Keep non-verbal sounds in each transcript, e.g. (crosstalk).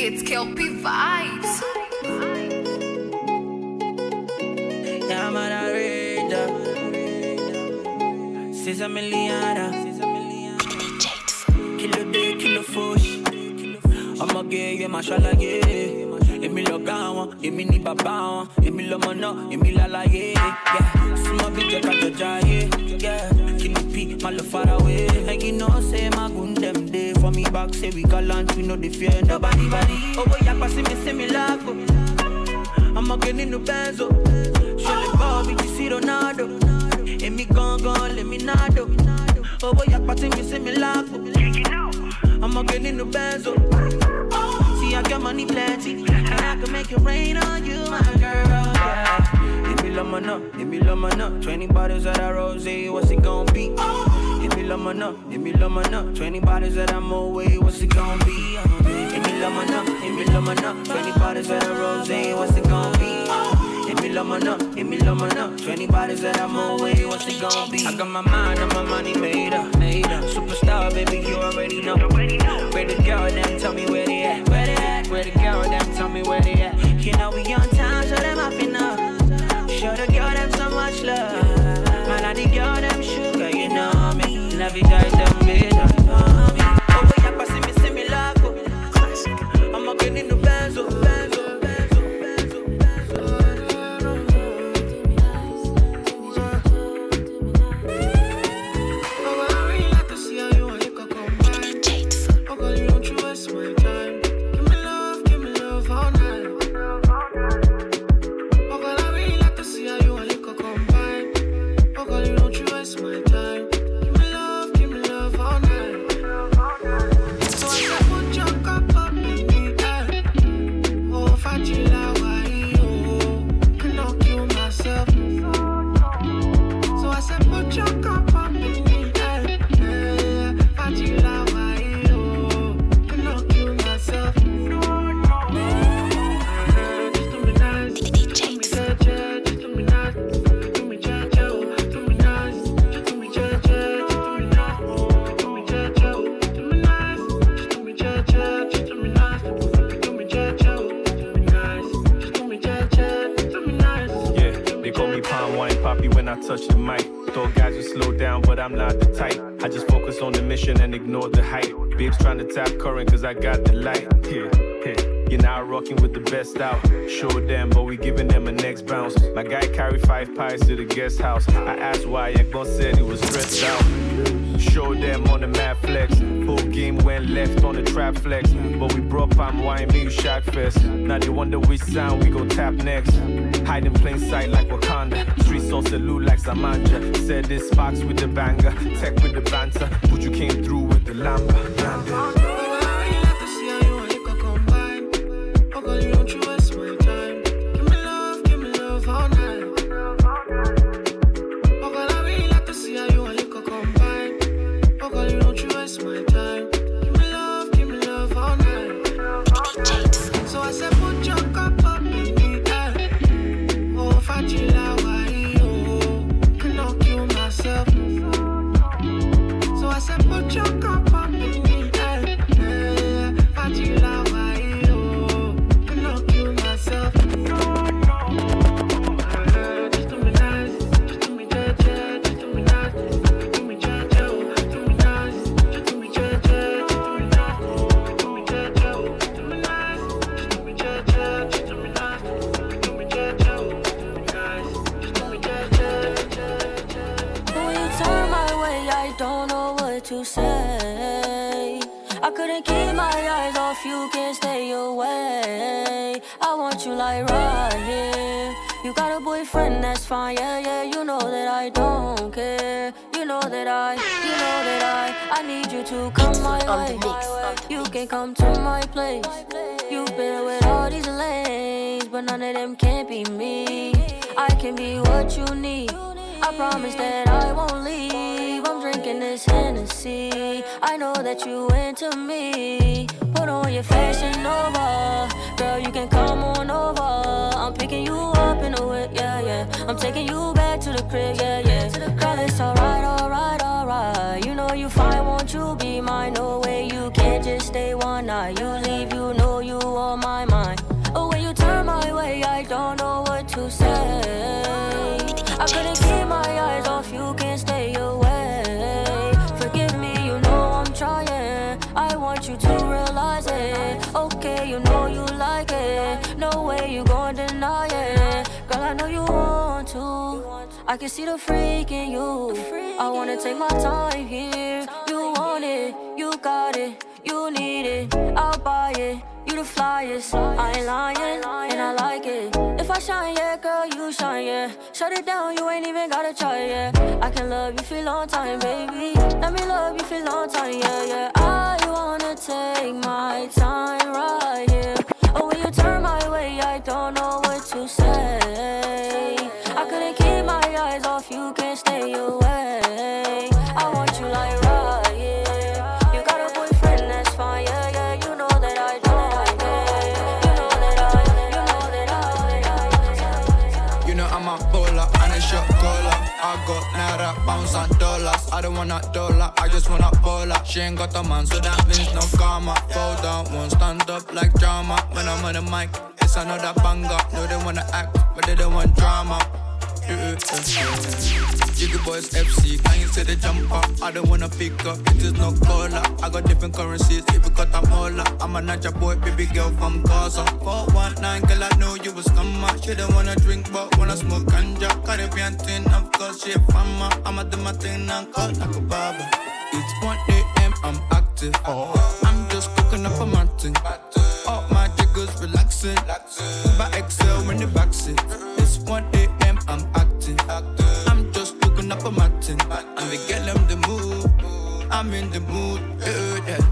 It's Kelpie Vibes. Yeah, man, I read that. Sesame Liana. Kilo day, kilo. I'ma get you, mashallah, yeah. Èmi lọ̀gá wọn, èmi ni bàbá wọn, èmi lọmọ náà, èmi lálàyé. Súnmọ́ bí jẹ́ ká jọjà yé. Yeah. Kìnì P, má lọ far away. And you know say my gun for me back, say we gallant, we no dey fear nobody. Owó yapa sí mi, sí mi lágbo. I'ma get nínú benzo. Ṣọlẹ̀ bọ́ bí ti sí Ronaldo. Èmi gangan lèmi nádò. Owó yapa sí mi, sí mi lágbo. I'ma get nínú benzo. See, I got money plenty, and I can make it rain on you, my girl. Yeah. Give me love, man up, give me love, man up. 20 bottles of that rose, what's it gon' be? Give man up, give me love, man up. 20 bottles of that Moet, what's it gonna be? Give me love, man up, give me man up. 20 bottles of that rose, what's it gonna be? Give me love, man up, give me man up. 20 bottles of that Moet, what's it gonna be? I got my mind and my money made up, made up. Superstar, baby, you already know. Where the girl, them tell me where they at, where they at. Where the girl, them tell me where they at. You know we on time, show them off enough. Show the girl them so much love. Man, I girl me. Love don't know what to say. I couldn't keep my eyes off you, can't stay away. I want you like right here. You got a boyfriend, that's fine, yeah, yeah. You know that I don't care. You know that I, you know that I, I need you to come my on the way. mix, on the You can come to my place. You've been with all these lanes, but none of them can't be me. I can be what you need. I promise that I won't leave. Drinking this Hennessy. I know that you into me. Put on your fashion over, girl. You can come on over. I'm picking you up in the whip, yeah, yeah. I'm taking you back to the crib, yeah, yeah. I can see the freak in you. I wanna take my time here. You want it, you got it, you need it. I'll buy it. You the flyest, I ain't lying, and I like it. If I shine, yeah, girl, you shine, yeah. Shut it down, you ain't even gotta try, yeah. I can love you for a long time, baby. Let me love you for a long time, yeah, yeah. I wanna take my time right here. I don't want a dollar, I just want a baller. She ain't got a man, so that means no karma. Fall down, won't stand up like drama. When I'm on the mic, it's another banger. No, they wanna act, but they don't want drama. Jiggy boys FC, can you say the jumper? I don't wanna pick up, it is no caller. I got different currencies, if you got a molar. I'm a Naija boy, baby girl from Gaza. 419, girl, I know you was scammer. She don't wanna drink, but wanna smoke ganja. Caribbean thing, of course, she a farmer. I'ma do my thing and call like a barber. It's 1 a.m., I'm active. I'm just cooking up a mountain. All my jiggers relaxing. Uber XL in the backseat. It's 1 a.m., I'm acting. I'm just cooking up a mountain. And we get them the mood. I'm in the mood. Eh, eh, yeah, yeah.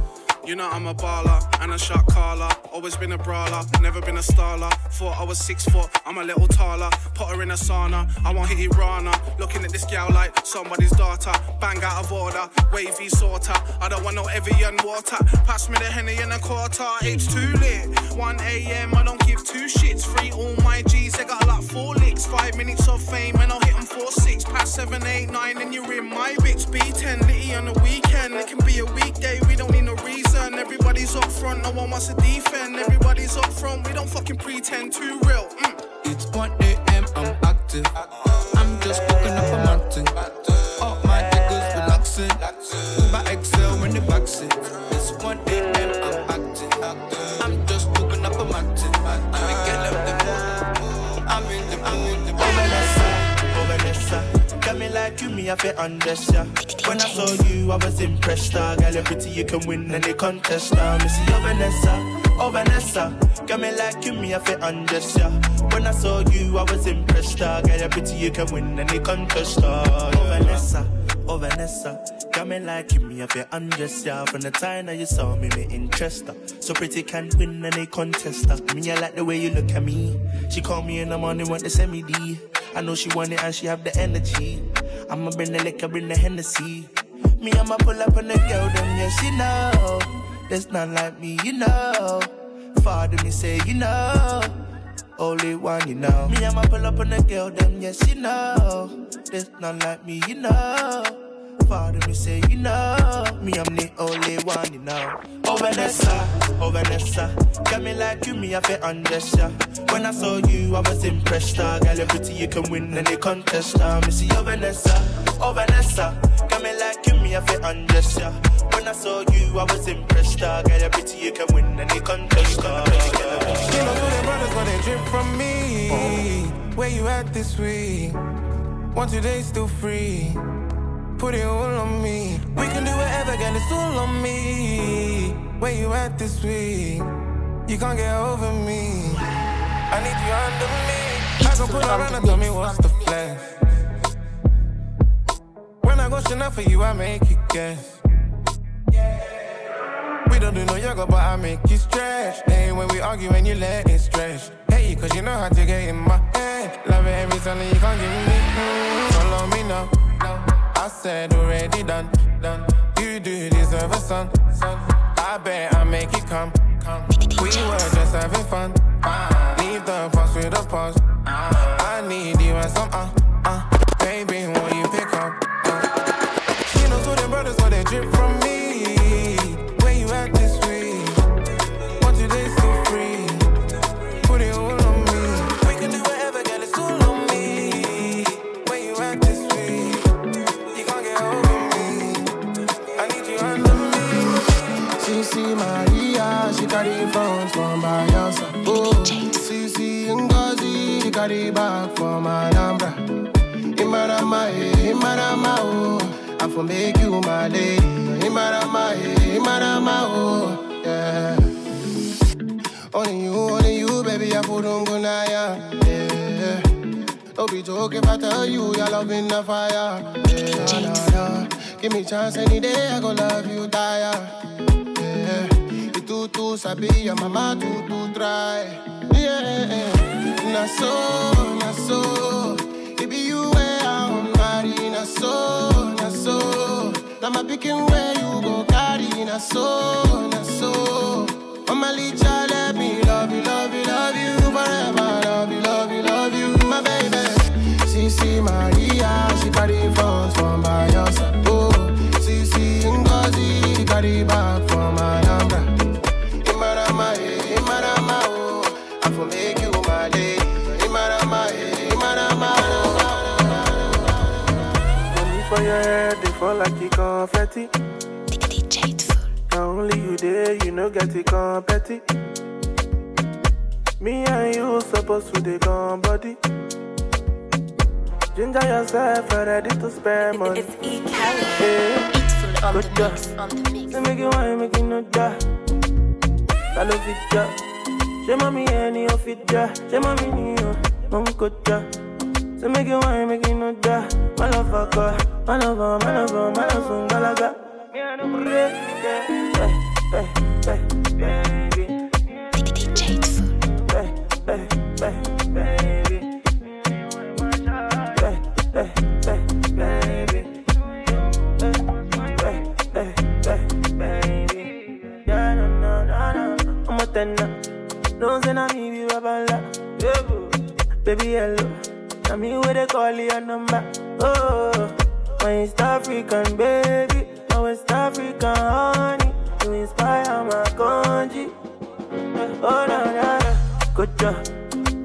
You know I'm a baller and a shot caller. Always been a brawler, never been a starler. Thought I was six foot, I'm a little taller. Put her in a sauna, I want hit it rana. Looking at this gal like somebody's daughter. Bang out of order, wavy sorter. I don't want no Evian water. Pass me the henny in a quarter. It's too late. 1 a.m. I don't give two shits. Free all my G's, they got like four licks. Five minutes of fame and I'll hit them four six. Past seven, eight, nine, and you're in my bitch. B10 litty on the weekend. It can be a weekday, we don't need no reason. Everybody's up front, no one wants to defend. Everybody's up front, we don't fucking pretend. Too real. Mm. It's 1 a.m., I'm active. I'm just cooking up a mountain. I feel undress ya. When I saw you, I was impressed. Uh, girl, you're pretty, you can win any contest. Me see oh Vanessa, oh Vanessa, got me like you, me I feel undress ya. When I saw you, I was impressed. Uh, girl, you're pretty, you can win any contest. Uh, oh Vanessa, oh Vanessa, me like you, me I feel undress ya. From the time that you saw me, me interest. Uh, so pretty can't win any contest. Uh, me I like the way you look at me. She call me in the morning, want to send me D. I know she want it and she have the energy. I'ma bring the liquor, bring the Hennessy. Me, I'ma pull up on the girl, them, yes, you know. There's none like me, you know. Father, me say, you know. Only one, you know. Me, I'ma pull up on the girl, them, yes, you know. There's none like me, you know. Father, me say, you know. Me, I'm the only one, you know. Oh, Vanessa, oh, Vanessa. Got me like you, me, I feel undress ya. When I saw you, I was impressed. Uh, girl, you're pretty, you can win any contest. Uh, me see, oh, Vanessa, oh, Vanessa. Got me like you, me, I feel undress ya. When I saw you, I was impressed. Uh, girl, you're pretty, you can win any contest. Uh, You know, to them brothers when they drip from me. Where you at this week? One, two days still free. Put it all on me. We can do whatever, girl, it's all on me. Where you at this week? You can't get over me. I need you under me. I can pull around and tell me what's the flash. When I go Chanel for you, I make you guess. We don't do no yoga, but I make you stretch. Hey, when we argue and you let it stretch. Hey, cause you know how to get in my head. Love it every time you can't give me. Mm, me now. I said already done, done. You do deserve a son, son. I bet I make it come, come. We were just having fun. Leave the past with the past. I need you and some uh, for make you my lady. Imarama, Imarama, oh, yeah. Only you, only you, baby, I put on gunaya, yeah. Don't be joking if I tell you your love in the fire, yeah, nah, nah. Give me chance any day, I go love you, tire, yeah. You too, too sabi, your mama too, too try, yeah. Na so, na so, na so, na so. Now my picking where you go carry, na so, na so. Mama Licha, let me love you, love you, love you forever. Love you, love you, love you, my baby. Sisi Maria, she carry front for my house. Oh, Sisi Ngozi, carry back confetti. Now only you there, you know get it competi. Me and you supposed to dey come body. Ginger yourself, ready to spend money. It's E. Kelly. Yeah. Good job. Say make you wine, make you no die. I love it, ja. She mommy any of it, ja. She mommy yo, mom kocha. Say make you wine, make you no die. My love for God, my love for, my love for, my love for, galaga. Baby. Baby. Baby. Baby. I'm. Don't say. Yeah, boo. Baby, hello. Na me where they call your number. Oh, my East African baby, my West African honey. You inspire my country. Oh, na na na. Good job.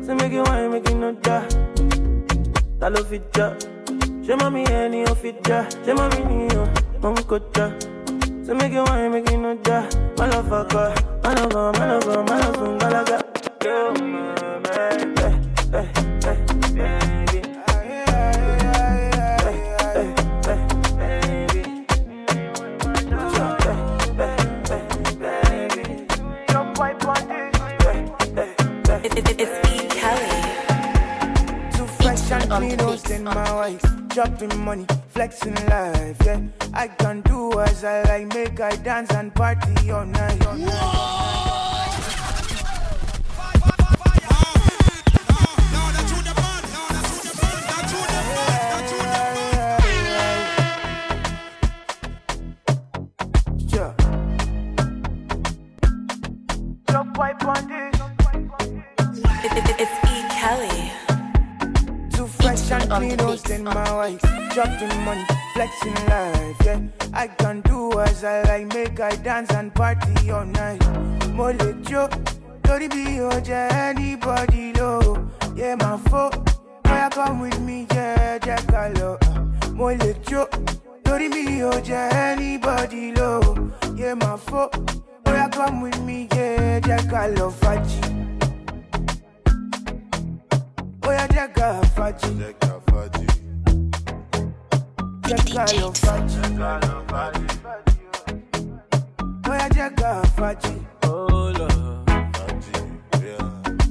Say make you wine, make you no die. Ta ló fi já? Ṣé mami ẹni ò fi já? Ṣé mami ni o? Mo ń kọjá. Say make you wine, make you no lọ bọ̀, má lọ sùn gbalaga. Yo, my baby. And clean, hosting my wife. Dropping money, flexing life, yeah. I can do as I like, make I dance and party all night. All night. Dropping money, flexing life, yeah. I can do as I like, make I dance and party all night. Mole Joe, Tori be oja anybody low. Yeah, my foe. Boy, come with me, yeah, Jackalo. Mole Joe, Tori be oja anybody low. Yeah, my foe. Boy, come with me, yeah, Jackalo. Oya jaga faji. Jaga faji. Jaga faji. Jaga faji. Oya jaga faji. Oh Lord.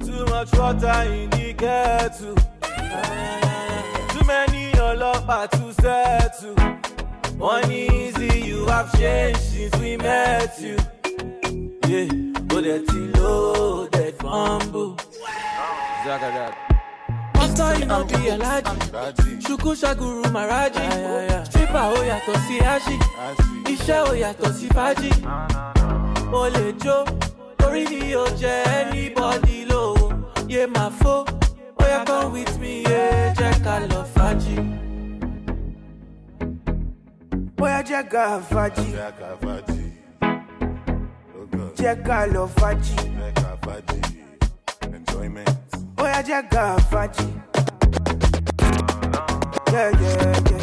Too much water in the kettle. Too many ọlọ́pàá to settle. One easy, you have changed since we met you. Yeah, but that loaded fumble. Zagadat. Pastor, you know be Elijah. Ṣùkú ṣàgùrù Màrájì. Stripper ó yàtọ̀ sí Ashi. Iṣẹ́ ó yàtọ̀ sí Fájì. Mo lè jó, orí mi ò jẹ́ anybody lówó. Yé máa fó, bóyá oh, come with me, yé jẹ́ ká lọ Fájì. Oya jaga faji. Jaga lo faji. Oya jaga faji yeah, yeah, yeah.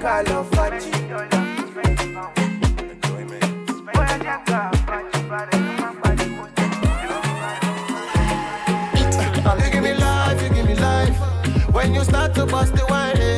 Carlo Facci You give me life, you give me life. When you start to bust the wine eh.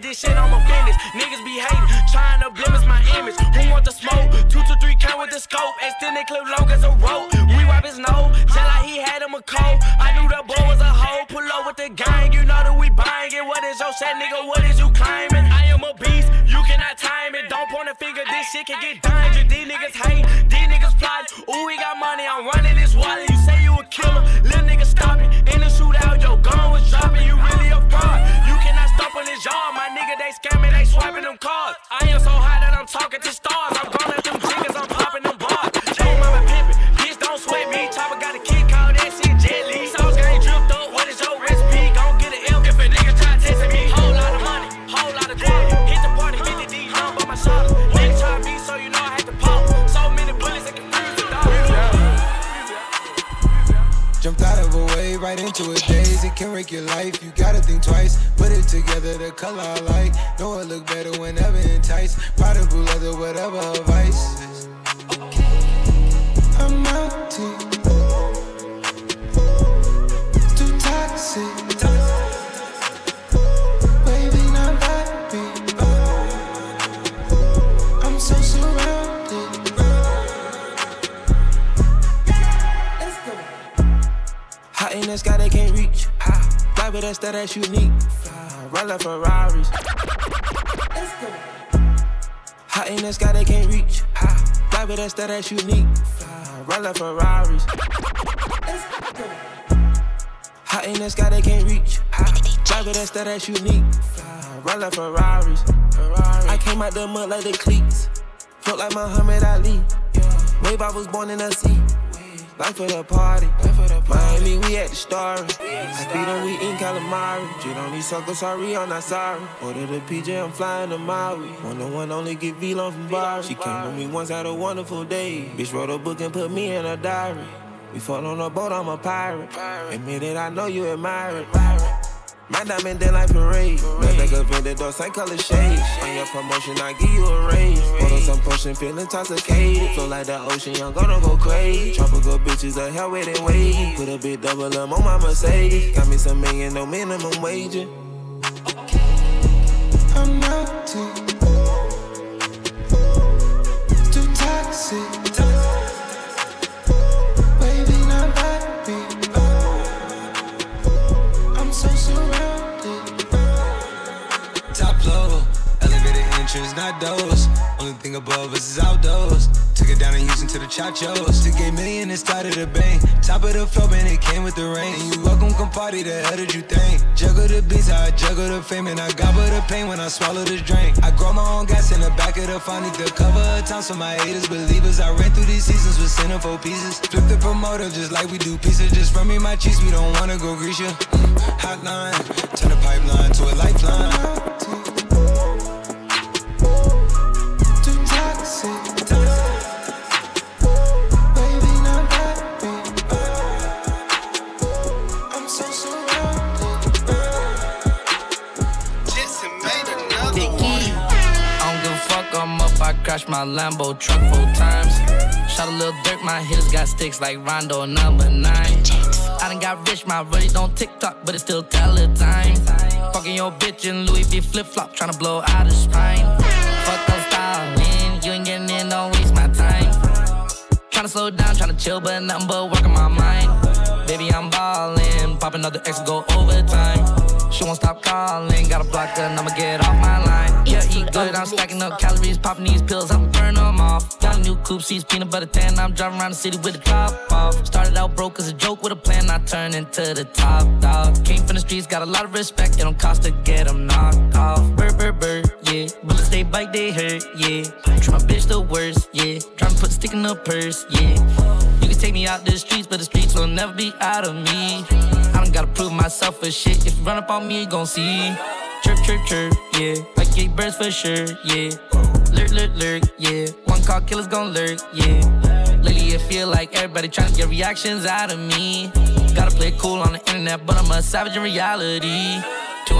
This shit, I'm a business. Niggas be hating, trying to blemish my image. Who want the smoke? Two to three count with the scope. Extended clip long as a rope. We wipe his nose, just like he had him a cold. I knew the boy was a hoe. Pull up with the gang, you know that we buying it. What is your set, nigga? What is you claiming? I am a beast, you cannot time it. Don't point a finger, this shit can get dangerous. These niggas hate, color I like. Know it look better whenever enticed. Prodigal leather, whatever vice. I'm out to too toxic. In the sky, they can't reach. Fly with us, that that's unique. Run like Ferraris. Fly that that's unique. Fly, Ferraris. Hot in the sky, they can't reach. With us, that that's unique. Fly, Ferraris. I came out the mud like the cleats. Felt like Muhammad Ali. Wave, I was born in the sea. Life for the party. Miami, we at the story. I beat on we in calamari. Shit on these suckers, sorry, I'm not sorry. Order the PJ, I'm flying to Maui. One on one, only get V-Long from Bari. She came with me once, had a wonderful day. Bitch wrote a book and put me in a diary. We fought on a boat, I'm a pirate. Admit it, I know you admire it. My diamond dead like parade. Back up in the door, same color shade. On your promotion, I give you a raise. On some potion, feeling intoxicated. Flow like the ocean, young gonna go crazy. Tropical bitches, a hell with it wave. Put a bit double up on my Mercedes. Got me some million, no minimum wage. I'm out to too toxic. Entrance, not those. Only thing above us is outdoors. Took it down in Houston to the Chachos. Took a million and started a bang. Top of the floor, man, it came with the rain. And you welcome, come party, the hell did you think? Juggle the beats, I juggle the fame, and I gobble the pain when I swallow this drink. I grow my own gas in the back of the need the cover of town so my haters believers. I ran through these seasons with centerfold pieces. Flip the promoter just like we do pieces. Just run me my cheese, we don't wanna go grease ya. Mm, hotline, turn the pipeline to a lifeline. Crashed my Lambo truck four times. Shot a little dirt, my hitters got sticks like Rondo number nine. I done got rich, my money don't TikTok, but it still tell the time. Fucking your bitch in Louis V flip flop, tryna blow out her spine. Fuck those style. You ain't getting in, don't waste my time. Tryna slow down, tryna chill, but nothing but work on my mind. Baby, I'm ballin', pop another X, go overtime. She won't stop calling, got a block her, I'ma get off my line. Eat good, I'm stacking up calories, popping these pills, I'm burn them off. Got a new coupe, seats, peanut butter tan, I'm driving around the city with the top off. Started out broke as a joke with a plan, I turned into the top dog. Came from the streets, got a lot of respect, it don't cost to get them knocked off. Bird, bird, bird, yeah. Bullets they bite, they hurt, yeah. Try my bitch the worst, yeah. Tryna put a stick in the purse, yeah. Take me out the streets, but the streets will never be out of me. I don't gotta prove myself for shit. If you run up on me, you gon' see. Chirp, chirp, chirp, yeah. Like eight birds for sure, yeah. Lurk, lurk, lurk, yeah. One call killers gon' lurk, yeah. Lately it feel like everybody tryna get reactions out of me. Gotta play cool on the internet, but I'm a savage in reality.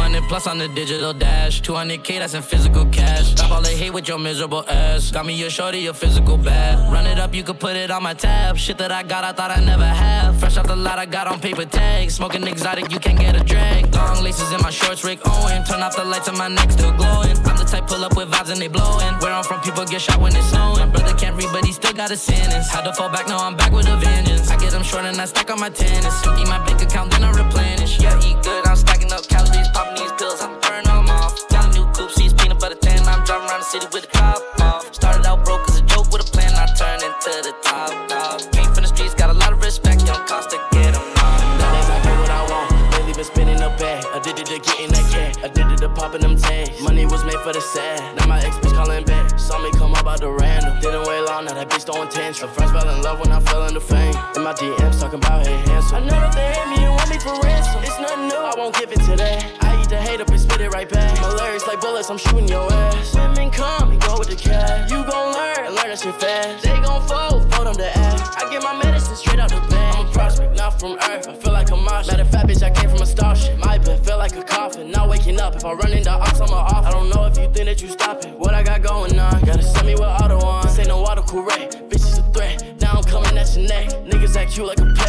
200 plus on the digital dash. 200k, that's in physical cash. Stop all the hate with your miserable ass. Got me your shorty, your physical bad. Run it up, you could put it on my tab. Shit that I got, I thought I never have. Fresh out the lot, I got on paper tags. Smoking exotic, you can't get a drag. Long laces in my shorts, Rick Owen. Turn off the lights and my neck still glowing. I'm the type pull up with vibes and they blowing. Where I'm from, people get shot when it's snowing. Brother can't read, but he still got a sentence. Had to fall back, now I'm back with a vengeance. I get them short and I stack on my tennis. Empty my bank account, then I replenish. Yeah, eat good, I'm stacking up calories, popping these pills, I'm burning them off. Got a new coupe, seats, peanut butter tan. I'm driving around the city with the top off. Started out broke as a joke with a plan, I turned into the top dog. Came from the streets, got a lot of respect, don't cost to get them off. Nowadays I get what I want. Lately been spinning the bag. Addicted to getting that cash. Addicted to popping them tags. Money was made for the sad. Now my ex bitch calling back. Saw me come up out the random. Didn't wait long, now that bitch throwing tantrum. Her friends fell in love when I fell into fame. In my DMs talking about hey handsome. I know that they hate me and want me for ransom. It's nothing new, I won't give it to that. I eat the hate up and spit it right back. My lyrics like bullets, I'm shooting your ass. Women come and go with the cash. You gon' learn, and learn that shit fast. They gon' fold, fold them to ass. I get my medicine straight out the bag. I'm a prospect, not from Earth. I feel like a Martian. Matter of fact, bitch, I came from a starship. My bed feel like a coffin. Not waking up. If I run into ops, I'm a off. I don't know if you think that you stop it. What I got going on? Gotta send me with auto on. This ain't no auto correct. Bitch is a threat. Now I'm coming at your neck. Niggas act cute like a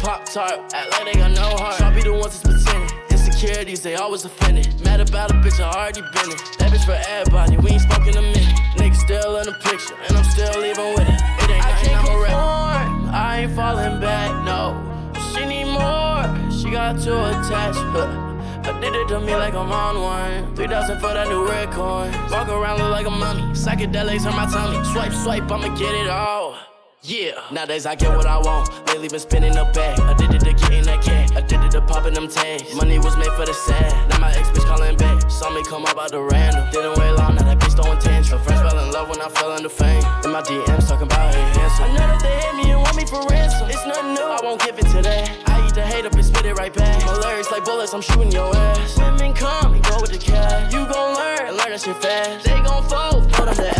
pop tart. Act like they got no heart. Try be the ones that's pretending. Insecurities, they always offended. Mad about a bitch, I already been it. That bitch for everybody. We ain't spoken a minute. Niggas still in the picture, and I'm still leaving with it. It ain't nothing, I'm a rap. I ain't falling back, no. She need more. She got too attached. Huh. Addicted to me like I'm on one. 3,000 for that new red coin. Walk around look like a mummy. Psychedelics on my tummy. Swipe, swipe, I'ma get it all. Yeah, nowadays I get what I want. Lately been spinning the bag. Addicted to getting that cash. Addicted to popping them tags. Money was made for the sad. Now my ex bitch calling back. Saw me come up out the random. Didn't wait long, now that bitch throwing tantrum. Her friends fell in love when I fell into fame. In my DMs talking about hey handsome. I know that they hate me and want me for ransom. It's nothing new, I won't give it to that. I eat the hate up and spit it right back. My lyrics like bullets, I'm shooting your ass. Women come and go with the cash. You gon' learn, learn that shit fast. They gon' fold, fold them the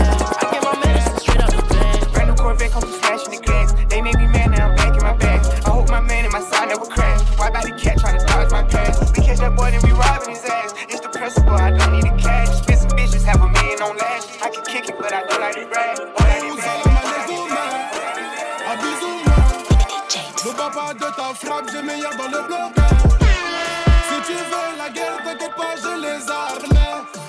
Brand new Corvette, come to smashing the glass. They made me mad, now I'm back in my bag. I hope my man and my side never crash. Why by the cat trying to dodge my past? We catch that boy, then we robbing his ass. It's the principle, I don't need the cash. Spit some bitches, have a million on lash. I can kick it, but I don't like to brag. Don't like to brag. Ne bats pas de ta frappe, j'ai meilleur dans le blocage. Si tu veux la guerre, t'inquiète pas, j'ai les armes.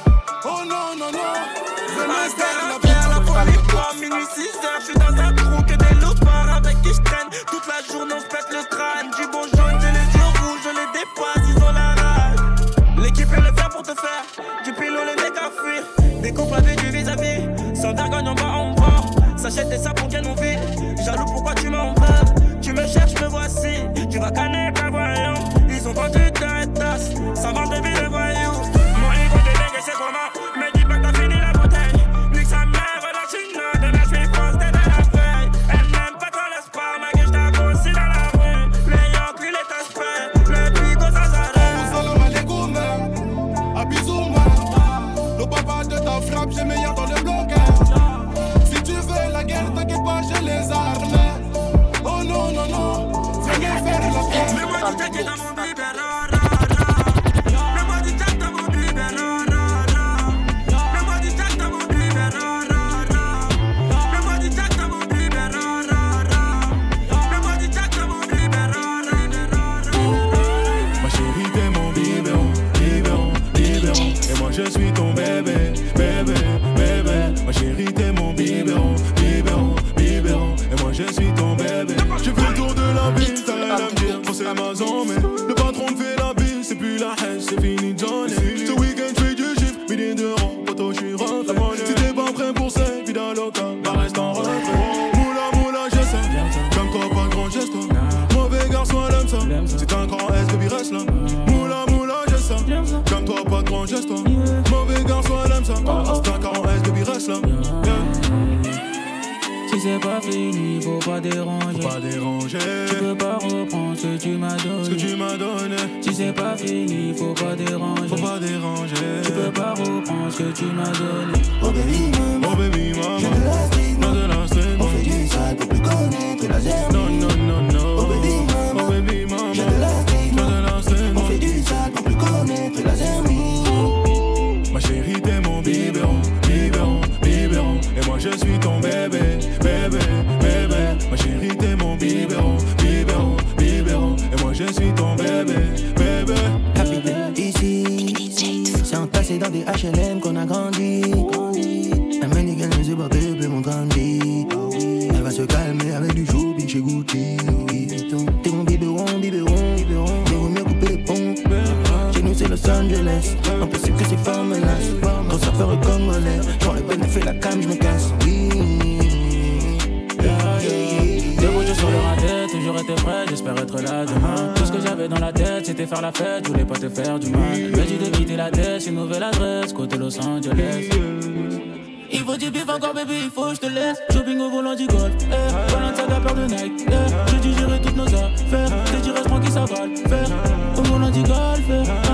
J'espère être là demain. Tout ce que j'avais dans la tête, c'était faire la fête, je voulais pas te faire du mal. Elle m'a dit de la tête, une nouvelle adresse, côté Los Angeles. Il faut du bif encore, bébé, il faut que je te laisse. Shopping au volant du golf, eh. Balenciaga, paire de Nike, eh. Je dis gérer toutes nos affaires. T'es dit reste tranquille, ça va le faire. Au volant du golf, eh.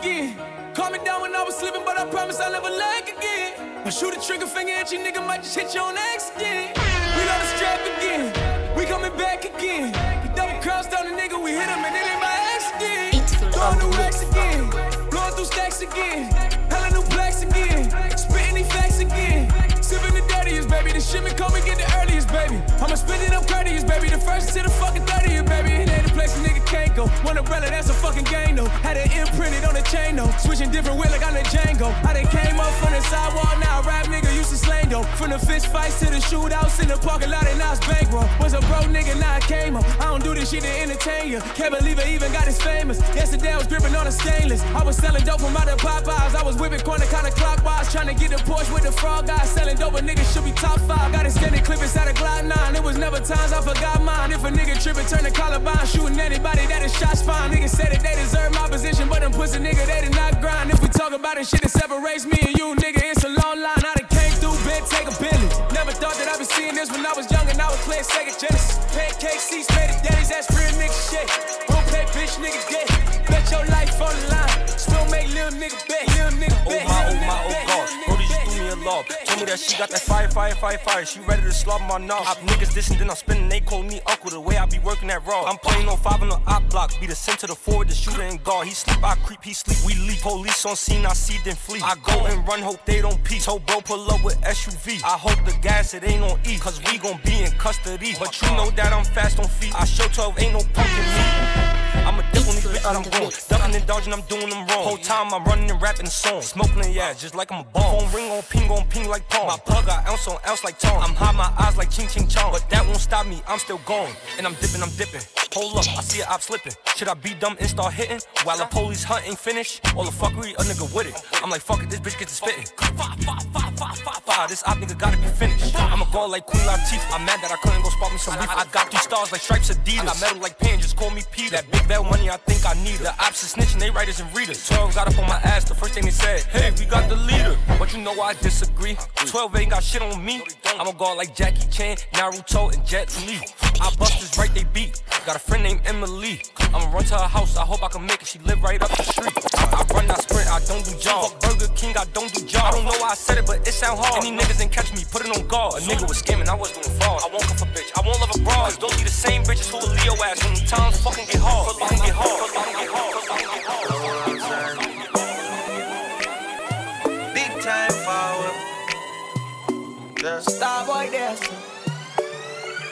Again. Calm me down when I was sleeping, but I promise I'll never lag again. I shoot a trigger finger at you, nigga, might just hit you on accident. We got the strap again, we coming back again. We double crossed on the nigga, we hit him and it ain't by accident. Throwing new racks again, blowing through stacks again. Hella new blacks again, spitting these facts again. Sipping the dirtiest, baby. The shipment come and get the earliest, baby. I'ma spend it up courteous, baby. The first to the fucking 30th, baby. It ain't a place nigga can't go. One umbrella, that's a fucking game, though. Had it imprinted on the chain, though. Switching different wheel like I'm the Django. I done came up from the sidewalk, now rap nigga used to slang, though. From the fist fights to the shootouts in the parking lot, and now it's bankroll. Was a broke nigga, now I came up. I don't do this shit to entertain you. Can't believe I even got this famous. Yesterday I was gripping on a stainless. I was selling dope from out of Popeyes. I was whipping corner kinda clockwise. Trying to get the Porsche with the frog guy. Selling dope, a nigga should be top five. Got standing clip inside a Glock 9. It was never times I forgot mine. If a nigga trippin', turn the Columbine. Shooting anybody that is shots fine. Niggas said that they deserve my position, but them pussy nigga, they did not grind. If we talk about the shit that separates me and you, nigga, it's a long line. I done came through, been take a billion. Never thought that I'd be seeing this when I was young and I was playing Sega Genesis. Pancake seats, made it daddies, that's real nigga shit. Don't pay bitch, nigga dead. Bet your life on the line. Still make little nigga bet, that she got that fire, fire, fire, fire. She ready to slob my knob. Op niggas dissing, then I'm spinning. They call me uncle the way I be working that raw. I'm playing on five on the op block. Be the center, the forward, the shooter and guard. He sleep, I creep, he sleep. We leave. Police on scene, I see them flee. I go and run, hope they don't peep. Told bro pull up with SUV. I hope the gas it ain't on E, cause we gon' be in custody. But you know that I'm fast on feet. I show 12 ain't no punkin' me. I'm a on these I'm growing. Ducking and dodging, I'm doing them wrong. Whole time I'm running and rapping the song. Smoking the ass just like I'm a bomb. Phone ring on ping on ping like pong. My plug got ounce on ounce like tone. I'm high, my eyes like ching ching chong. But that won't stop me, I'm still going. And I'm dipping, I'm dipping. Hold up, I see a op slipping. Should I be dumb and start hitting? While the police hunting finish? All the fuckery, a nigga with it. I'm like, fuck it, this bitch gets spitting. This op nigga gotta be finished. I'ma go like Queen Latifah. I'm mad that I couldn't go spot me some beef. I got three stars like stripes Adidas. I got metal like Pan, just call me Peter. That big bell money, I think I need it. The ops is snitching, they writers and readers. 12 got up on my ass, the first thing they said, hey, we got the leader. But you know I disagree. 12 ain't got shit on me. I'ma go like Jackie Chan, Naruto, and Jet Li. I bust this right, they beat. Got a friend named Emily. I'ma run to her house, I hope I can make it. She live right up the street. I, I run, I sprint, I don't do. Fuck Burger King, I don't do jog. I don't know why I said it, but it sound hard. Any niggas ain't catch me, put it on guard. A nigga was scamming, I was doing fraud. I won't cuff a bitch, I won't love a broad. Don't be the same bitches who a Leo ass when times fucking get hard. Fucking get hard. Fucking get hard. Fucking get hard. Big time forward. Star boy there.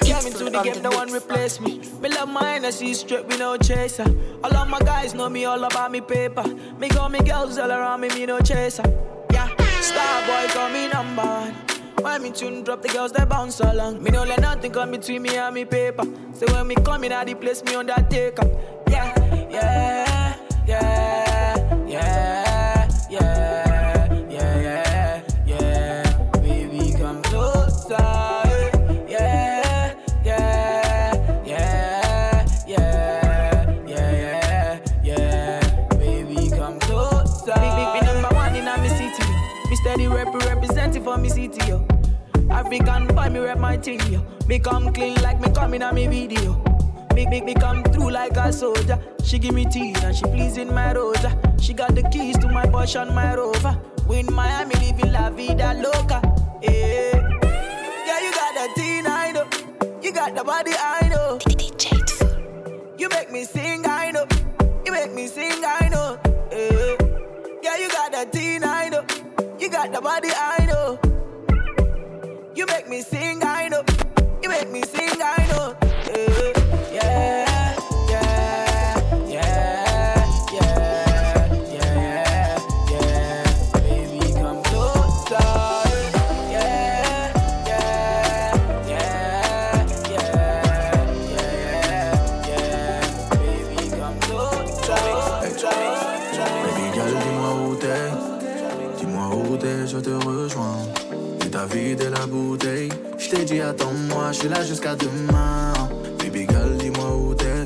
Came into the game, no one replace me. Me love I see straight, we no chaser. All of my guys know me all about me paper. Me got me girls all around me, me no chaser. Yeah, star boy call me number one. When me tune drop, the girls they bounce along. Me no let nothing come between me and me paper. So (clears throat) when me come in, at the place me undertaker. Yeah, yeah, yeah, yeah, yeah, yeah, yeah, yeah. Baby, come closer. Yeah, yeah, yeah, yeah, yeah, yeah, yeah. Baby, come closer. Big, big, big number one in me city. Me steady rep representing for me city, yo. African boy, me rep my thing, yo. Me come clean like me coming on me video. Me, me, me come through like a soldier. She give me tea and she pleasing my rosa. She got the keys to my Porsche and my Rover. We in Miami living la vida loca. Yeah, yeah, you got the teen, I know. You got the body, I know. You make me sing, I know. You make me sing, I know. Yeah, yeah, you got the teen, I know. You got the body, I know. You make me sing, I know. You make me sing, I know. Dit attends-moi, je suis là jusqu'à demain. Baby girl, dis-moi où t'es.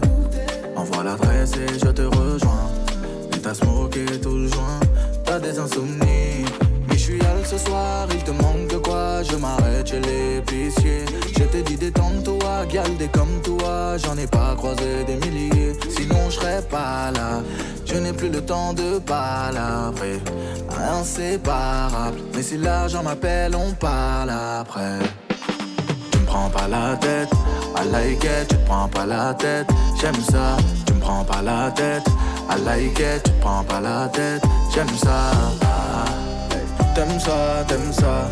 Envoie l'adresse et je te rejoins. Mais t'as smoké tout le joint. T'as des insomnies. Mais je suis hal ce soir, il te manque de quoi. Je m'arrête chez l'épicier. Je t'ai dit détends-toi, gal des comme toi. J'en ai pas croisé des milliers. Sinon je serais pas là. Je n'ai plus le temps de palabrer. Inséparable. Mais si l'argent m'appelle, on parle après. Tu me prends pas la tête, I like it, tu te prends pas la tête, j'aime ça, tu me prends pas la tête, I like it, tu te prends pas la tête, j'aime ça. T'aimes ça, t'aimes ça,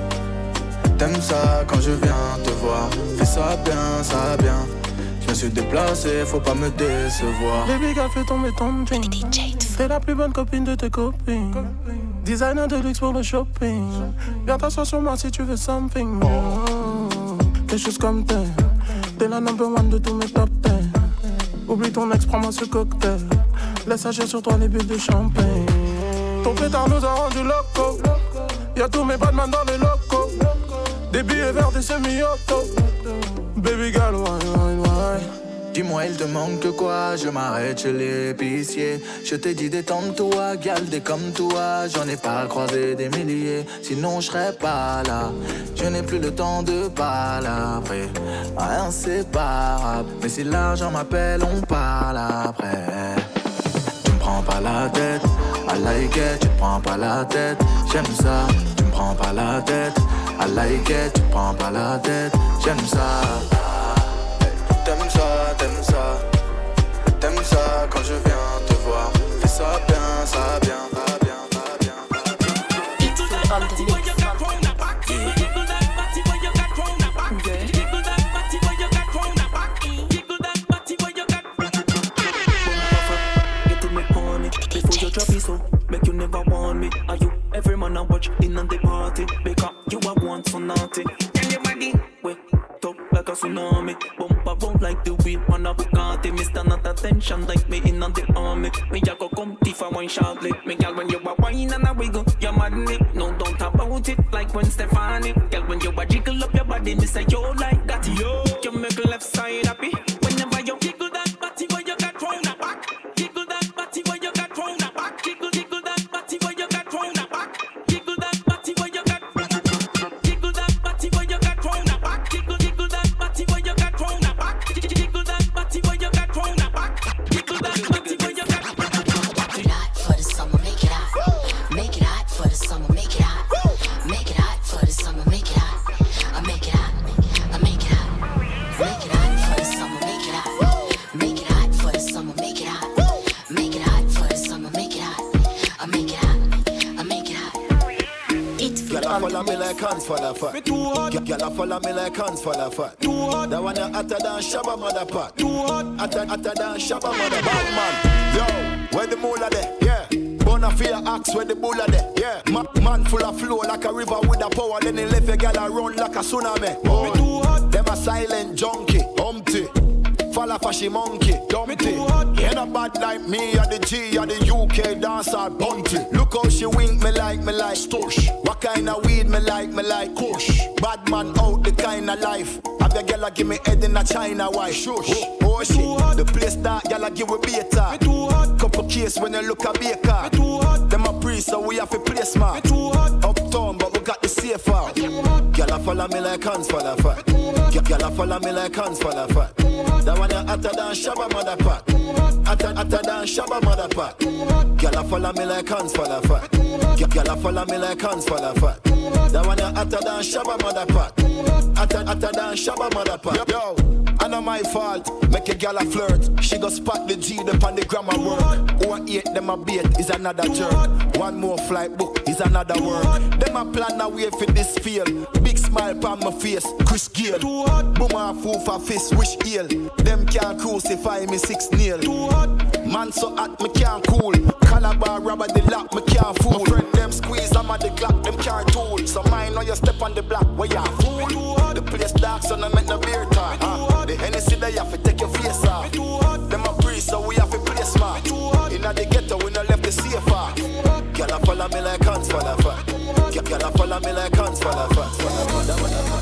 t'aimes ça quand je viens te voir, fais ça bien, ça bien. Je me suis déplacé, faut pas me décevoir. Baby girl, fais tomber ton jean. T'es la plus bonne copine de tes copines. Designer de luxe pour le shopping. Viens t'asseoir sur moi si tu veux something. Oh, Quelque chose comme t'es. T'es la number one de tous mes top 10. Oublie ton ex, prends-moi ce cocktail. Laisse agir sur toi les bulles de champagne. Ton pétard nous a rendu locaux. Y'a tous mes badman dans les locaux. Des billets verts, des semi-auto. Baby girl? Dis-moi, il te manque quoi? Je m'arrête chez l'épicier. Je t'ai dit détends-toi, gal, des comme toi. J'en ai pas croisé des milliers, sinon je serais pas là. Je n'ai plus le temps de palabrer. Inséparable. Mais si l'argent m'appelle, on parle après. Tu me prends pas la tête, I like it, tu prends pas la tête. J'aime ça, tu me prends pas la tête. I like it, tu prends pas la tête. J'aime ça. T'aimes ça, t'aimes ça, t'aimes ça quand je viens te voir. Fais ça bien, ça bien, ça bien, ça bien. Every man I watch in on the party? Because you are one so naughty. Tell your body Wait up like a tsunami like the wheel on a Bugatti Me stand at attention like me in on the army Me a go come thief a one shortly Me gal when you a wine and a wiggle You mad me No don't talk about it like when Stefani Gal when you a jiggle up your body Me say yo like that Yo for the fat. Too hot. Girl, I follow me like hands for the fat. Too hot. That one you hotter than Shabba mother pot. Too hot. Hotter, hotter than Shabba mother bad man. Yo, where the moolah there? Yeah. Bona fear axe where the bulla there. Yeah. Ma- man full of flow like a river with a power. Then he left a gal a run like a tsunami. Boy. too hot. Them a silent junkie. Humpty. Off a she monkey, dumpty. Ain't a bad like me, or the G, or the UK dancer, bunty. Look how she wink me like, me like, stush. What kind of weed me like, me like, kush. Bad man out the kind of life. Have your girl give me head in a China white. Shush. Oh, oh shit, the place that girl give we beta. too hot. Couple case when you look a baker. too hot. Them a priest, so we have to place man. too hot. Uptown, but we got the safe out. Girl a follow me like hands the fat. Girl a follow me like hands the fat. That one you hotter than Shabba mother pot. Hotter, hotter than Shabba mother pot. Girl a follow me like hands the fat. Girl a follow me like hands the fat. That one you hotter than Shabba mother pot. Hotter, hotter than Shabba mother pot. Yo, I know my fault. Make a gal a flirt. She go spot the G on the grammar work. Who a eight them a bait is another jerk. One more flight book is another work. Them a plan a way for this feel. Big smile on my face. Chris Gayle. Too hot. Boom a fool for fist. Wish ill. Them can't crucify me six nil. Too hot. Man so hot me can't cool. Calabar rubber the lock me can't fool. My friend them squeeze I'm at the clock them can't tool. So mine know you step on the block where you fool. The place dark so no make no beer talk. Uh, the Hennessy they have to take your face off. Them a priest so we have to play smart. Inna the ghetto we no left the safe far. Girl a follow me like hands for the. Girl a follow me like hands for the fat.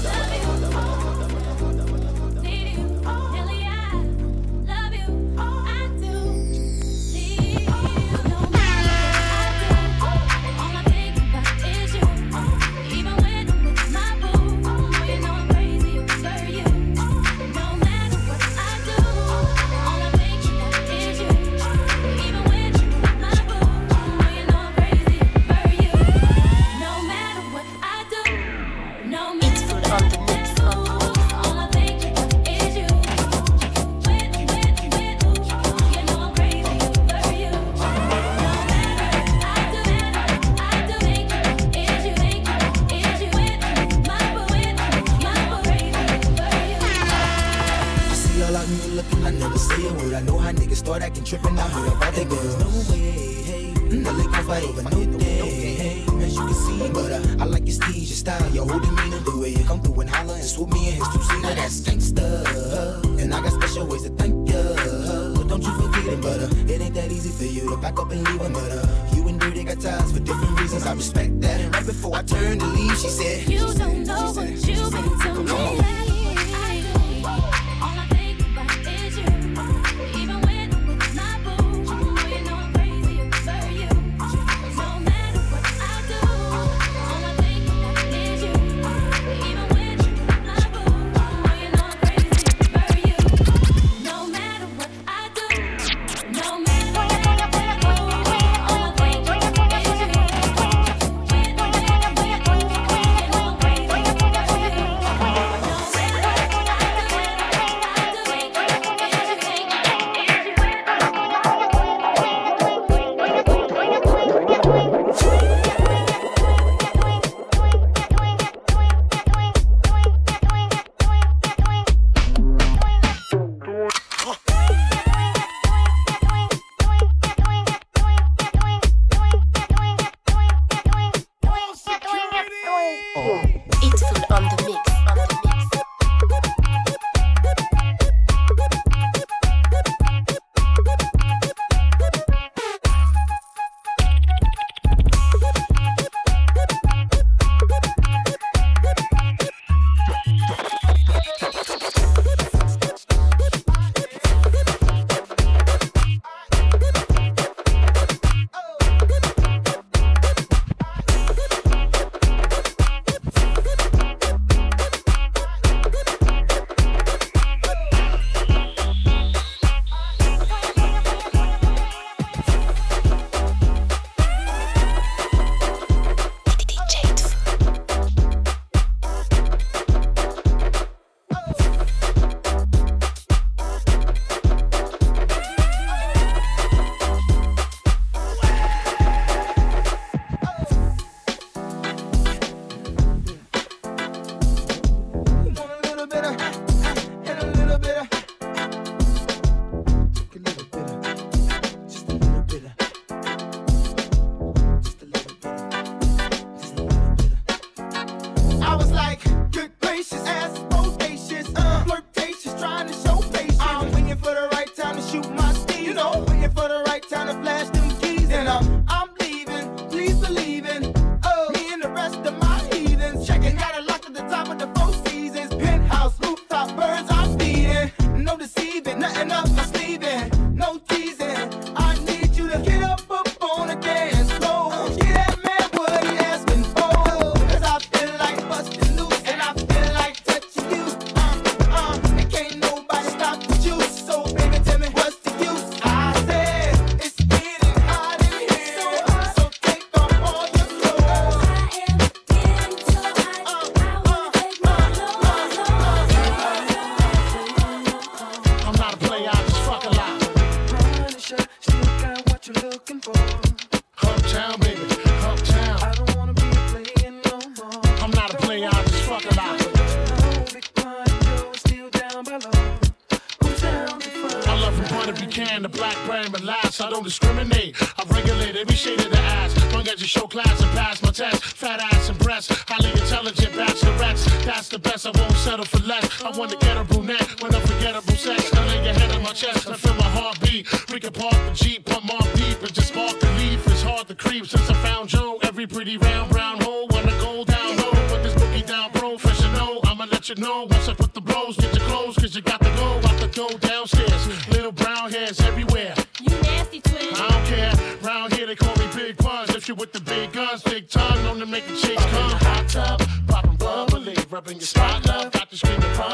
I want to get a brunette with unforgettable sex. Now lay your head on my chest, I feel my heartbeat. We can park the Jeep, pump more deep, and just spark the leaf. It's hard to creep since I found Joe. Every pretty round brown hole, wanna go down low. Put this boogie down professional. I'ma let you know once I put the blows, get your clothes, cause you got to go out the door downstairs. Little brown hairs everywhere. You nasty twin. I don't care. Round here they call me Big Puns. If you with the big guns, big time, known to make the chicks come. Hot tub, popping bubbly, rubbing your spot love.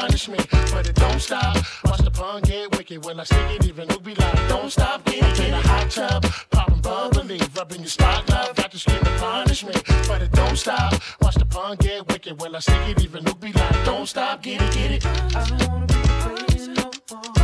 Punish me, but it don't stop. Watch the pun get wicked when I stick it. Even who be like, don't stop, get it. Get a hot tub, popping bubbly, rubbing your spot love. Got to scream and punish me, but it don't stop. Watch the pun get wicked when I stick it. Even who be like, don't stop, get it, get it. I don't wanna be no more.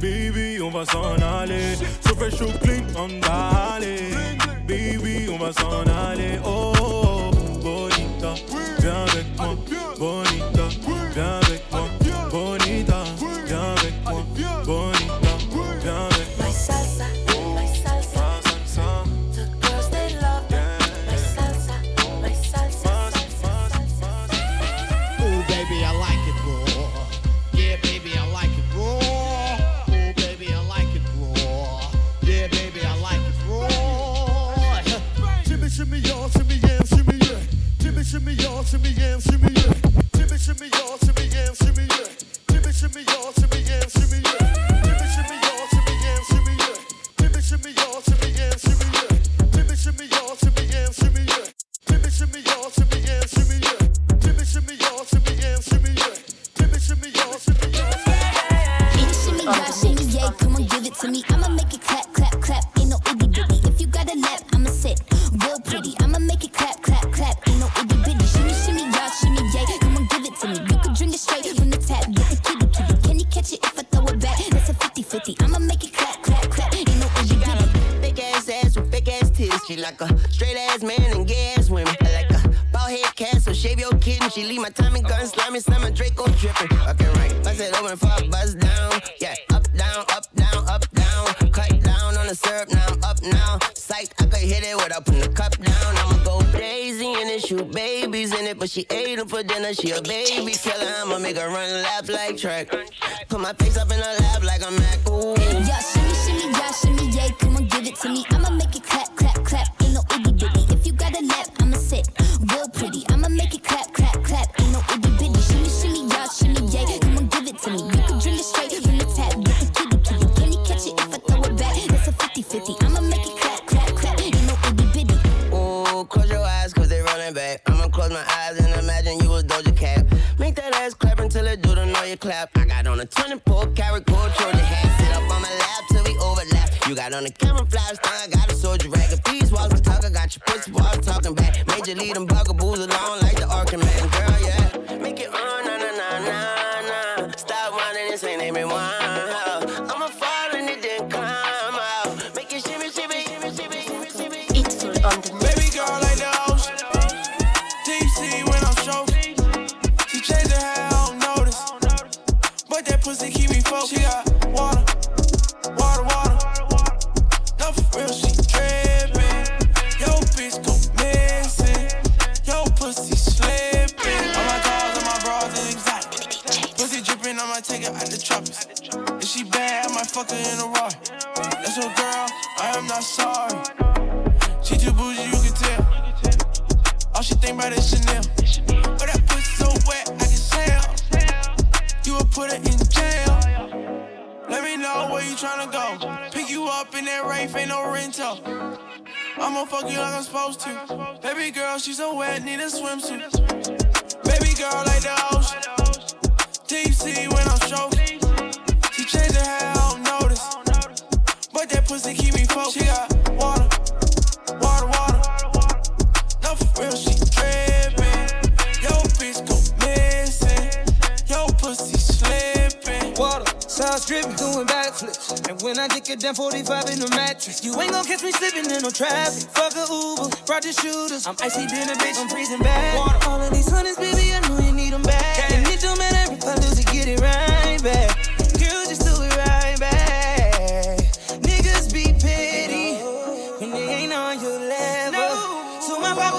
Baby, on va s'en aller. So fresh, so clean, on d'aller. Baby, on va s'en aller. Oh, oh, oh bonita. Viens avec them she a baby killer. I'ma make her run laps like track. Put my face up in her lap like I'm Mac. Ooh. Yeah, shimmy, shimmy, yeah, shimmy, yeah, come on, give it to me. I'ma make it clap, clap, clap. Ain't no itty bitty. If you got a lap, I'ma sit real pretty. I'ma make it clap, clap, clap.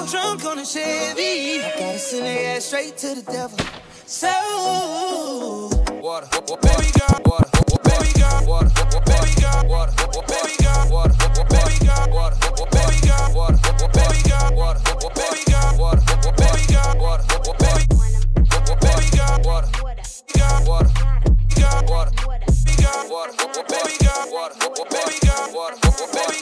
Drunk on a Chevy. I gotta send their ass straight to the devil. So Water, baby girl, water, baby girl, water, baby girl, water, baby girl, water, baby girl, water, baby girl, water, baby girl, water, baby girl, water, baby girl, water, baby, baby girl, water, girl, water, girl, water, girl, water, baby girl, water, baby girl, water, baby.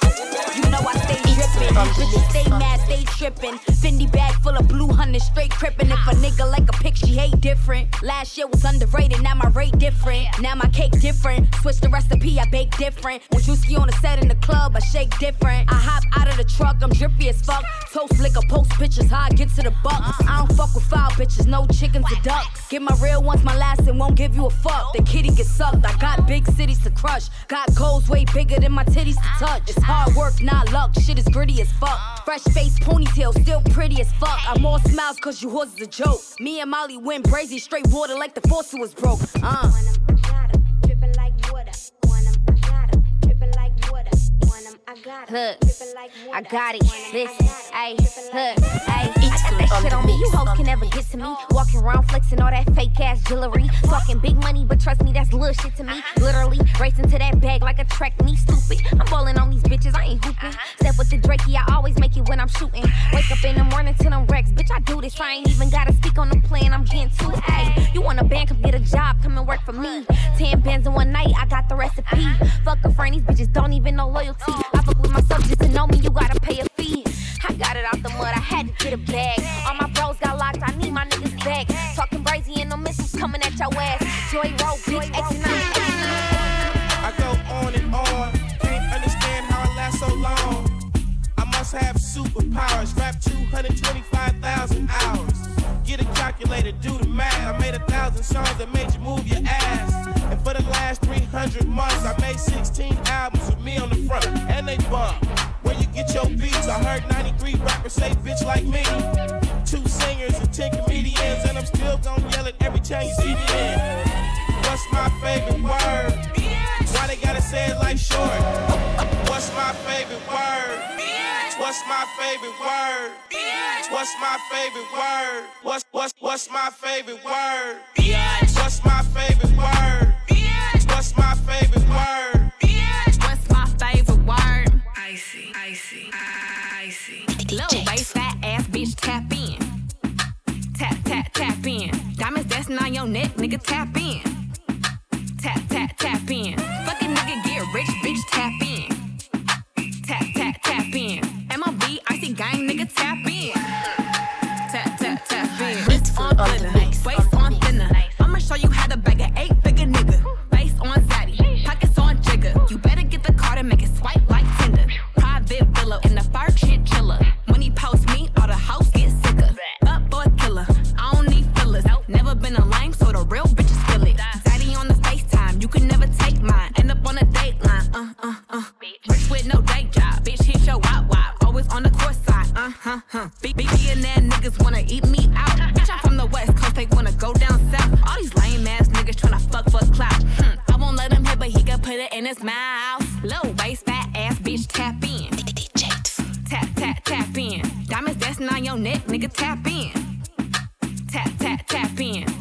You know I stay drippin'. Bitches stay mad, stay trippin'. Fendi bag full of blue honey, straight crippin'. If a nigga like a pick, she hate different. Last year was underrated, now my rate different. Now my cake different. Switch the recipe, I bake different. When Drewski on the set in the club, I shake different. I hop out of the truck, I'm drippy as fuck. Toast liquor, post pictures, how I get to the bucks. I don't fuck with foul bitches, no chickens or ducks. Get my real ones, my last, and won't give you a fuck. The kitty gets sucked. I got big cities to crush. Got goals way bigger than my titties to touch. It's hard work, not luck. Shit is gritty as fuck. Fresh face, ponytail, still pretty as fuck. I'm all smiles cause you hoes is a joke. Me and Molly went brazy, straight water like the faucet was broke. Uh. Look, I got it. Listen, ayy, look, ayy. I got that shit on me. You hoes can never get to me. Walking around flexing all that fake ass jewelry. Talking big money, but trust me, that's little shit to me. Literally racing to that bag like a track me stupid. I'm balling on these bitches, I ain't hooping. Step with the Drakey, I always make it when I'm shooting. Wake up in the morning to them wrecks, bitch. I do this. I ain't even gotta speak on the plan. I'm getting to it. Ayy, you want a band? Come get a job. Come and work for me. Ten bands in one night. I got the recipe. Fuck a friend, these bitches don't even know loyalty. I with just to know me. You gotta pay a fee. I got it out the mud. I had to get a bag. All my bros got locked. I need my niggas back. Talking brazy and no missiles coming at your ass. Joy bitch. X9. I go on and on. Can't understand how I last so long. I must have superpowers. Rap 225,000 hours. Get a calculator, do the math. I made a thousand songs that made you move your 93 rappers say bitch like me. Two singers and 10 comedians, and I'm still gonna yell it every time you see me in. What's my favorite word? Why they gotta say it like short? What's my favorite word? What's my favorite word? What's my favorite word? What's what's what's my favorite word? What's my favorite neck, nigga, tap in. Tap, tap, tap in. Baby and that niggas wanna eat me out. Bitch, I'm from the West Coast, they wanna go down south. All these lame ass niggas tryna fuck for clout. Hmm, I won't let him hit, but he can put it in his mouth. Low waist, fat ass bitch, tap in. Tap, tap, tap in. Diamonds dancing on your neck, nigga, tap in. Tap, tap, tap in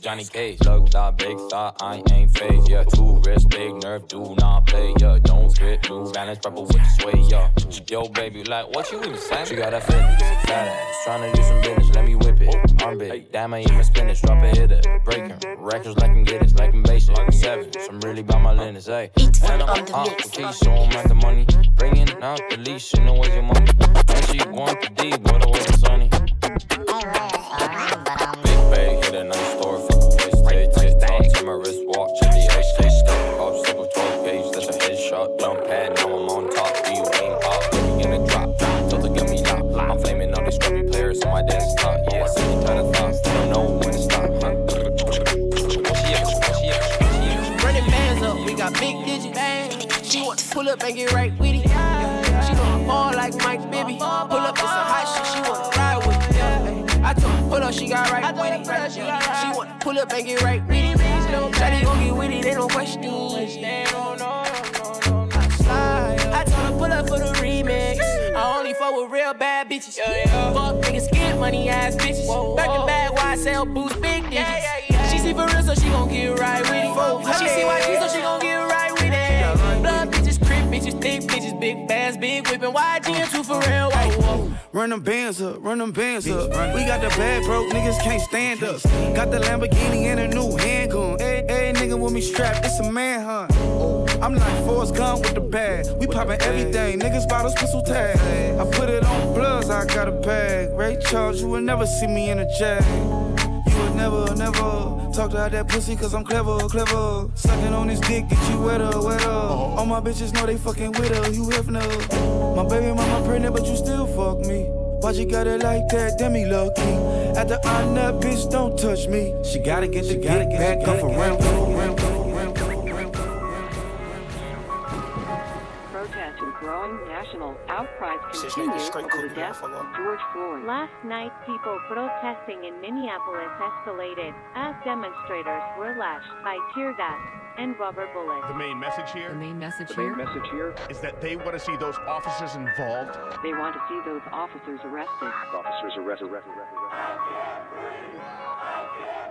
Johnny Cage, look, thought, big thought, I ain't phased. Yeah, two wrists, big nerve, do not play. Yeah, don't fit, new balance, purple with the sway. Yeah, yo, baby, like, what you even saying? She got a fitness, fat ass, tryna do some business, let me whip it. Arm big, damn, I eat my spinach, drop a hitter. Break him, records like I'm getting, like I'm basic. Seven, some really by my linens, hey. And I'm hot for keys, so I'm at the money. Bringing out the leash, you know where's your mommy. And she want the D, but it wasn't sunny. Up with some hot shit, she wanna ride with it. Yeah. I told her, pull up, she got right with it. She want to pull up and get right with it. Shawty gon' get with it, they don't question. I slide. I told her, pull up for the remix. I only fuck with real bad bitches. Fuck niggas, get money ass bitches. Back in bag, why I sell boots, big digits. She see for real, so she gon' get right with it. She see YG, so she gon' get right crip bitches, bitches, big bands, big whippin'. YG and two for real. Whoa, whoa. Run them bands up, run them bands up. We got the bad broke niggas can't stand us. Got the Lamborghini and a new handgun. Hey, hey, nigga with me strapped, it's a manhunt. I'm like Forrest Gump with the bag. We poppin' everything, niggas bottles, pistol tag. I put it on bloods, I got a bag. Ray Charles, you will never see me in a jag. Never, never talk to that pussy cause I'm clever, clever. Sucking on this dick, get you wetter, wetter. All my bitches know they fucking with her, you have no. My baby mama pregnant, but you still fuck me. Why you got it like that? Demi lucky. After I'm that bitch, don't touch me. She gotta get the get back up around. Protest outcries continue over the George Floyd. Last night, people protesting in Minneapolis escalated as demonstrators were lashed by tear gas and rubber bullets. The main message here. The main message the here? main message here is that they want to see those officers involved. They want to see those officers arrested. Officers arrested. arrested, arrested,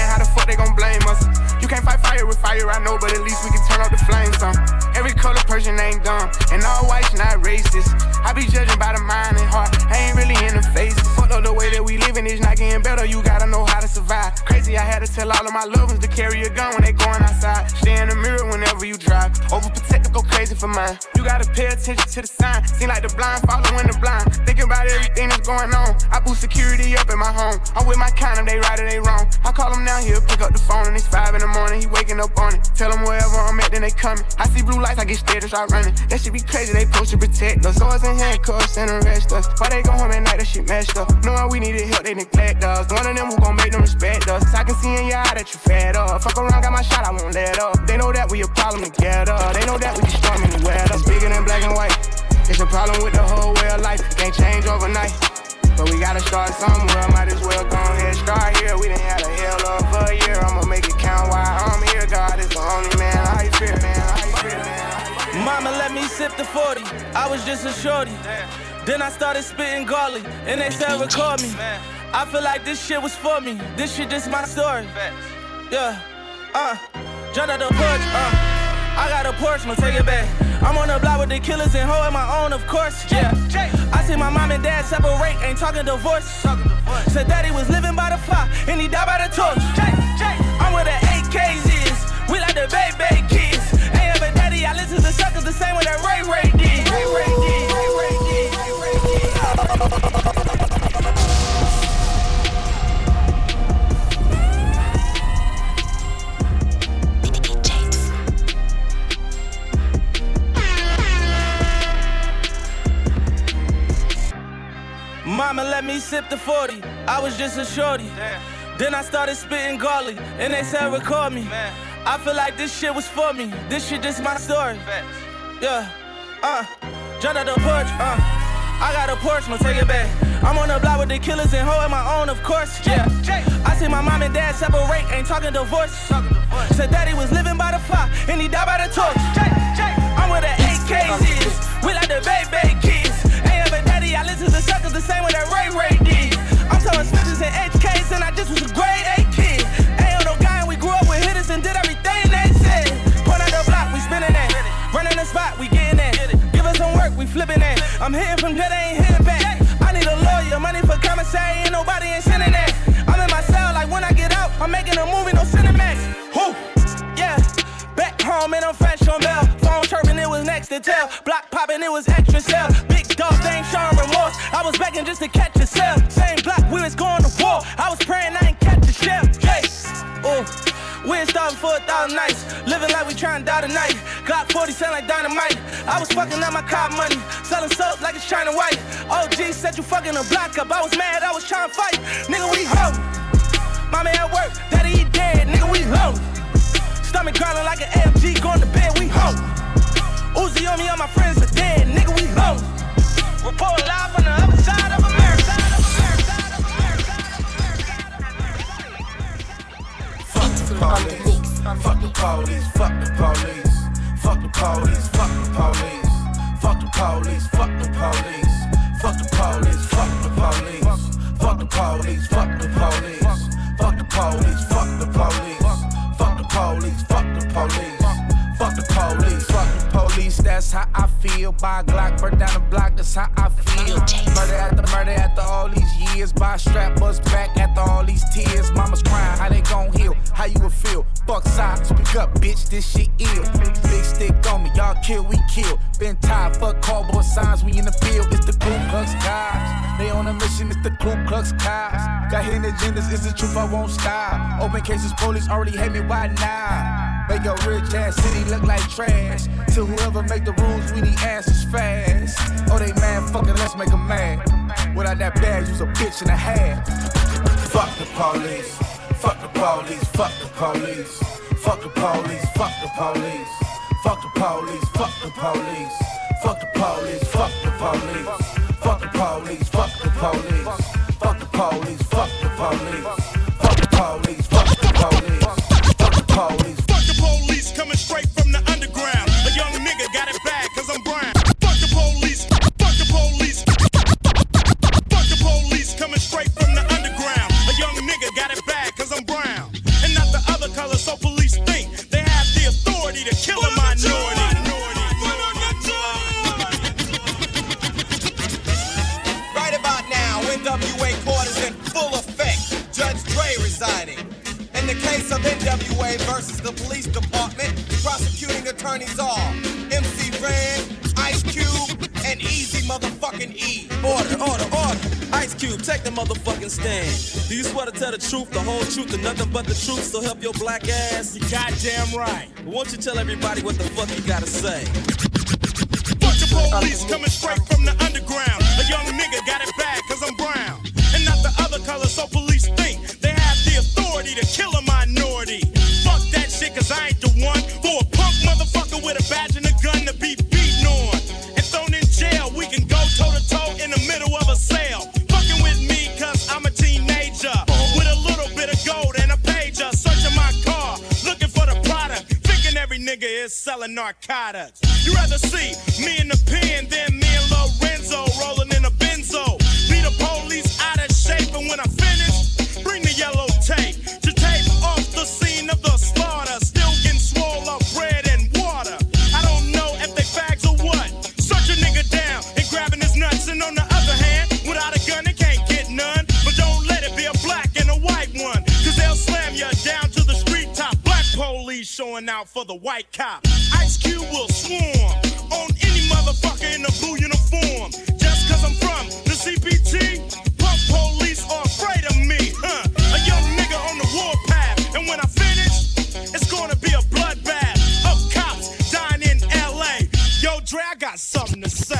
saying how the fuck they gon' blame us. You can't fight fire with fire, I know, but at least we can turn up the flames on. Every color person ain't dumb, and all whites not racist. I be judging by the mind and heart, I ain't really in the face. Fuck up the way that we living is not getting better, you gotta know how to survive. Crazy, I had to tell all of my loved ones to carry a gun when they going outside. Stay in the mirror whenever you drive. Over for mine. You gotta pay attention to the sign. Seem like the blind following the blind. Thinking about everything that's going on. I boost security up in my home. I'm with my kind of they right or they wrong. I call them down here, pick up the phone, and it's five in the morning. He waking up on it. Tell them wherever I'm at, then they coming. I see blue lights, I get scared and start running. That shit be crazy, they supposed to protect us. Swords and handcuffs and arrest us. Why they go home at night, that shit messed up. Knowing we needed help, they neglect us. One of them who gon' make them respect us. I can see in your eye that you fed up. Fuck around, got my shot, I won't let up. They know that we a problem together. They know that we can storm anywhere. That's bigger than black and white. It's a problem with the whole way of life. Can't change overnight. But we gotta start somewhere. Might as well go ahead, start here. We done had a hell of a year. I'ma make it count while I'm here. God is the only man. I you feel, man? How you feel, man? Mama let me sip the 40. I was just a shorty. Then I started spitting garlic, and they said record me. I feel like this shit was for me. This shit just my story. Yeah, uh, jumped out the porch, uh. I got a Porsche, no take it back. I'm on the block with the killers and holding my own, of course. Yeah, I see my mom and dad separate, ain't talking divorce. Said daddy was living by the fire, and he died by the torch. I'm with the AKs is, we like the Bay kids. Ain't ever daddy, I listen to suckers the same way that Ray Ray did. Ray Ray did, Ray Ray did, Ray Ray did. Mama let me sip the 40. I was just a shorty. Then I started spitting garlic, and they said record me. I feel like this shit was for me. This shit just my story. Yeah, uh, jumped out the porch, uh. I got a Porsche, no take it back. I'm on the block with the killers and holding my own, of course. Yeah, I see my mom and dad separate, ain't talking divorce. Said daddy was living by the fire, and he died by the torch. I'm the AKs is, we like the Bay suckers the same way that Ray Ray did. I'm telling snitches and HKs, and I just was a grade A kid. Ain't on no guy, and we grew up with hitters and did everything they said. Point out the block, we spinning that. Running the spot, we getting that. Give us some work, we flipping that. I'm hitting from dead, I ain't hitting back. I need a lawyer, money for commissary, ain't nobody ain't sending that. I'm in my cell, like when I get out, I'm making a movie, no Cinemax. Who? Yeah. Back home and I'm fresh on bail. Phone chirping, it was next to tell. Block popping, it was extra cell. I was begging just to catch a cell. Same block, we was going to war. I was praying I ain't catch a shell. Hey, oh. We ain't starting for a thousand nights. Living like we trying to die tonight. Glock 40 sound like dynamite. I was fucking up my car money. Selling soap like it's China White. OG said you fucking a block up. I was mad, I was trying to fight. Nigga, we home. Mommy at work, daddy he dead. Nigga, we home. Stomach growling like an AMG, going to bed, we home. Uzi on me, all my friends Fuck the police, fuck the police, fuck the police, fuck the police, fuck the police, fuck the police, fuck the police, fuck the police, fuck the police, fuck the police, fuck the police, fuck the police, fuck the police, fuck the police, police. That's how I feel. By Glock, burn down the block. That's how I feel. Murder after murder after all these years. By strap bust back after all these tears. Mama's crying. How they gon' heal? How you would feel? Fuck side. Speak up, bitch. This shit ill. Big stick on me. Y'all kill, we kill. Been tired. Fuck cardboard signs. We in the field. It's the Ku Klux Cops. They on a mission. It's the Ku Klux Cops. Got hidden agendas. It's the truth. I won't stop. Open cases. Police already hate me. Why now? Make a rich ass city look like trash. To whoever make the rules, we need answers fast. Oh, they mad, fucking let's make them mad. Without that badge, you's a bitch and a half. Fuck the police, fuck the police, fuck the police. Fuck the police, fuck the police. Fuck the police, fuck the police. Fuck the police, fuck the police. Fuck the police, fuck the police. Fuck the police, fuck the police. Fuck the police, fuck the police. Fuck the police coming straight from swear to tell the truth, the whole truth, and nothing but the truth? So help your black ass. You goddamn right. Won't you tell everybody what the fuck you gotta say? Fuck the police coming straight from the narcotics. You rather see me in the pen than me and Lorenzo rolling in a benzo. Be the police out of shape, and when I finish, bring the yellow tape to tape off the scene of the slaughter. Still getting swole up bread and water. I don't know if they fags or what. Search a nigga down and grabbing his nuts, and on the other hand, without a gun, they can't get none. But don't let it be a black and a white one, cause they'll slam you down to the street top. Black police showing out for the white cop. Ice will swarm on any motherfucker in a blue uniform. Just cause I'm from the CPT, punk police are afraid of me, huh? A young nigga on the warpath, and when I finish, it's gonna be a bloodbath of cops dying in LA. Yo, Dre, I got something to say.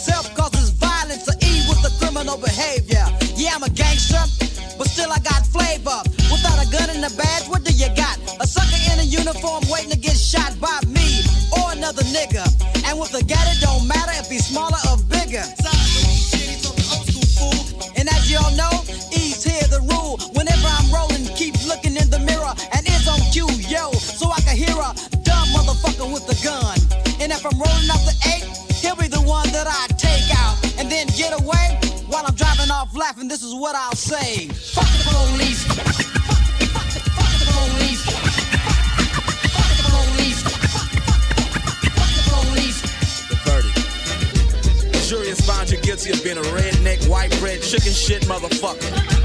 bread, chicken shit, motherfucker.